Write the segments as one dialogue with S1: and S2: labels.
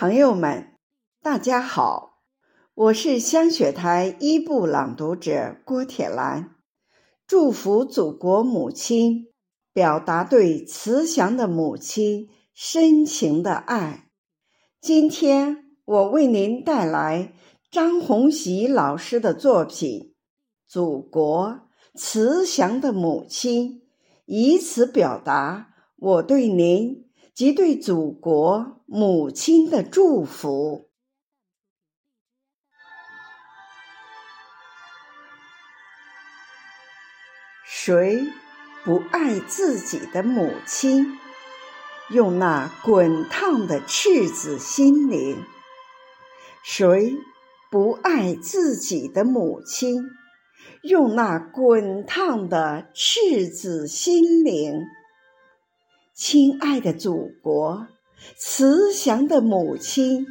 S1: 朋友们，大家好，我是香雪台一部朗读者郭铁兰，祝福祖国母亲，表达对慈祥的母亲深情的爱。今天我为您带来张红喜老师的作品《祖国慈祥的母亲》，以此表达我对您。及对祖国母亲的祝福。谁不爱自己的母亲？用那滚烫的赤子心灵。谁不爱自己的母亲？用那滚烫的赤子心灵。亲爱的祖国，慈祥的母亲，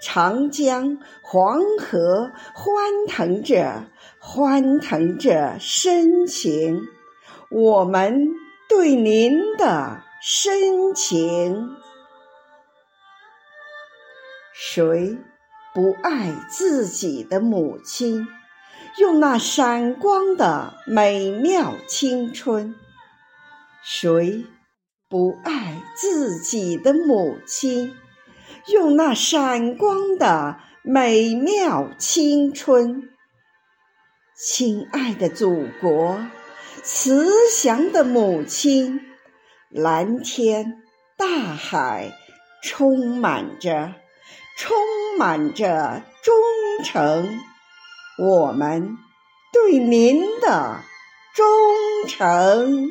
S1: 长江、黄河欢腾着，欢腾着深情，我们对您的深情。谁不爱自己的母亲？用那闪光的美妙青春，谁？不爱自己的母亲，用那闪光的美妙青春。亲爱的祖国，慈祥的母亲，蓝天大海充满着，充满着忠诚。我们对您的忠诚。